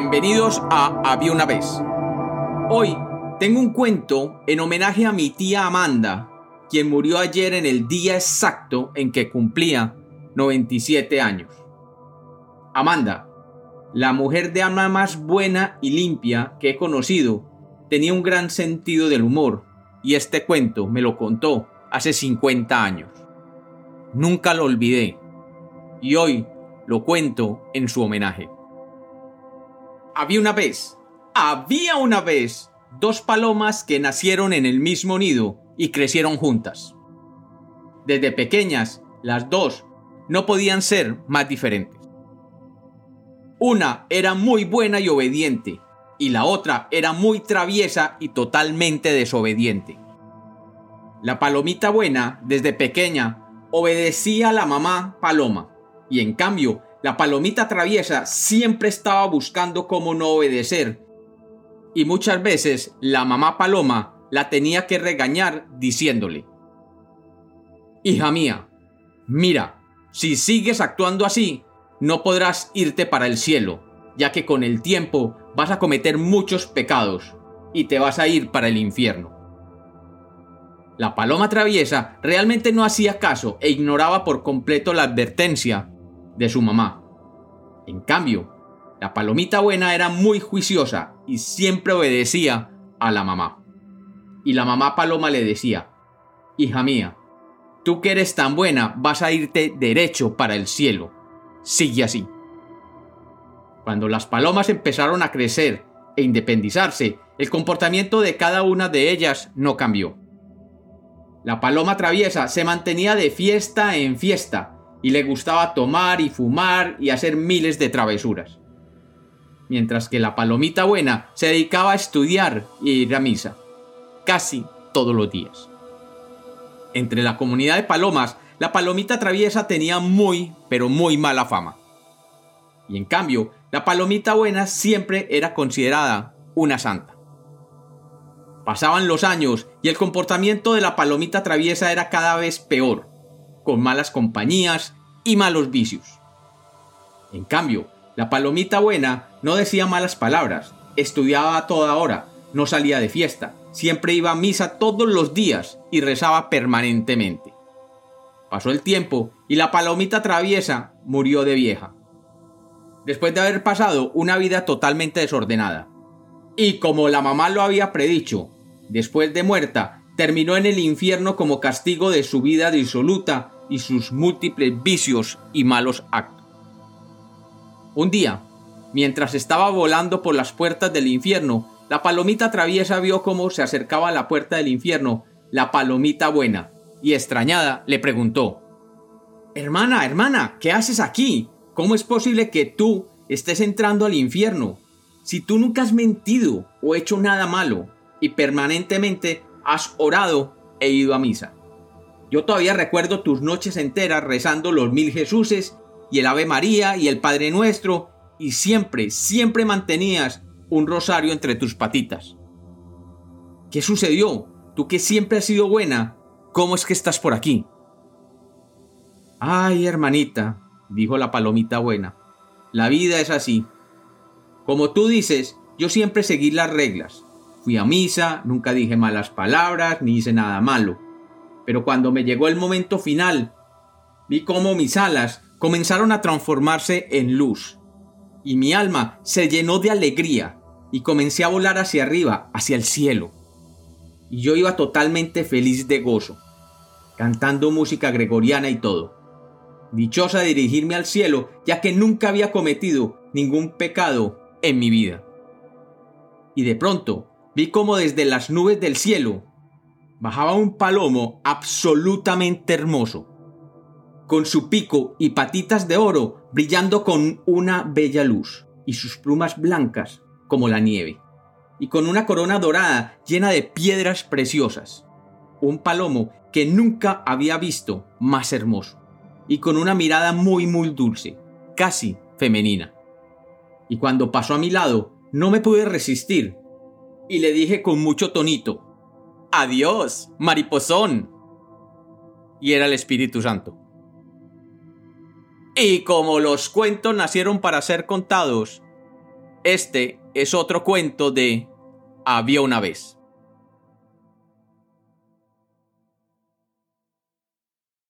Bienvenidos a Había una vez. Hoy tengo un cuento en homenaje a mi tía Amanda, quien murió ayer en el día exacto en que cumplía 97 años. Amanda, la mujer de alma más buena y limpia que he conocido, tenía un gran sentido del humor y este cuento me lo contó hace 50 años. Nunca lo olvidé y hoy lo cuento en su homenaje. Había una vez, había una vez, dos palomas que nacieron en el mismo nido y crecieron juntas. Desde pequeñas, las dos no podían ser más diferentes. Una era muy buena y obediente, y la otra era muy traviesa y totalmente desobediente. La palomita buena, desde pequeña, obedecía a la mamá paloma, y en cambio, la palomita traviesa siempre estaba buscando cómo no obedecer. Y muchas veces la mamá paloma la tenía que regañar diciéndole, Hija mía, mira, si sigues actuando así, no podrás irte para el cielo, ya que con el tiempo vas a cometer muchos pecados y te vas a ir para el infierno. La paloma traviesa realmente no hacía caso e ignoraba por completo la advertencia de su mamá. En cambio, la palomita buena era muy juiciosa y siempre obedecía a la mamá. Y la mamá paloma le decía, Hija mía, tú que eres tan buena vas a irte derecho para el cielo. Sigue así. Cuando las palomas empezaron a crecer e independizarse, el comportamiento de cada una de ellas no cambió. La paloma traviesa se mantenía de fiesta en fiesta y le gustaba tomar y fumar y hacer miles de travesuras. Mientras que la palomita buena se dedicaba a estudiar y ir a misa, casi todos los días. Entre la comunidad de palomas, la palomita traviesa tenía muy, pero muy mala fama. Y en cambio, la palomita buena siempre era considerada una santa. Pasaban los años y el comportamiento de la palomita traviesa era cada vez peor con malas compañías y malos vicios. En cambio, la palomita buena no decía malas palabras, estudiaba a toda hora, no salía de fiesta, siempre iba a misa todos los días y rezaba permanentemente. Pasó el tiempo y la palomita traviesa murió de vieja. Después de haber pasado una vida totalmente desordenada. Y como la mamá lo había predicho, después de muerta, terminó en el infierno como castigo de su vida disoluta y sus múltiples vicios y malos actos. Un día, mientras estaba volando por las puertas del infierno, la palomita traviesa vio cómo se acercaba a la puerta del infierno la palomita buena, y extrañada le preguntó Hermana, hermana, ¿qué haces aquí? ¿Cómo es posible que tú estés entrando al infierno? Si tú nunca has mentido o hecho nada malo, y permanentemente has orado e ido a misa. Yo todavía recuerdo tus noches enteras rezando los mil Jesuses y el Ave María y el Padre Nuestro y siempre, siempre mantenías un rosario entre tus patitas. ¿Qué sucedió? Tú que siempre has sido buena, ¿cómo es que estás por aquí? Ay, hermanita, dijo la palomita buena, la vida es así. Como tú dices, yo siempre seguí las reglas. Fui a misa, nunca dije malas palabras, ni hice nada malo pero cuando me llegó el momento final, vi cómo mis alas comenzaron a transformarse en luz, y mi alma se llenó de alegría, y comencé a volar hacia arriba, hacia el cielo. Y yo iba totalmente feliz de gozo, cantando música gregoriana y todo. Dichosa de dirigirme al cielo, ya que nunca había cometido ningún pecado en mi vida. Y de pronto vi como desde las nubes del cielo bajaba un palomo absolutamente hermoso, con su pico y patitas de oro brillando con una bella luz, y sus plumas blancas como la nieve, y con una corona dorada llena de piedras preciosas. Un palomo que nunca había visto más hermoso, y con una mirada muy muy dulce, casi femenina. Y cuando pasó a mi lado, no me pude resistir, y le dije con mucho tonito, Adiós, mariposón. Y era el Espíritu Santo. Y como los cuentos nacieron para ser contados, Este es otro cuento de Había una vez.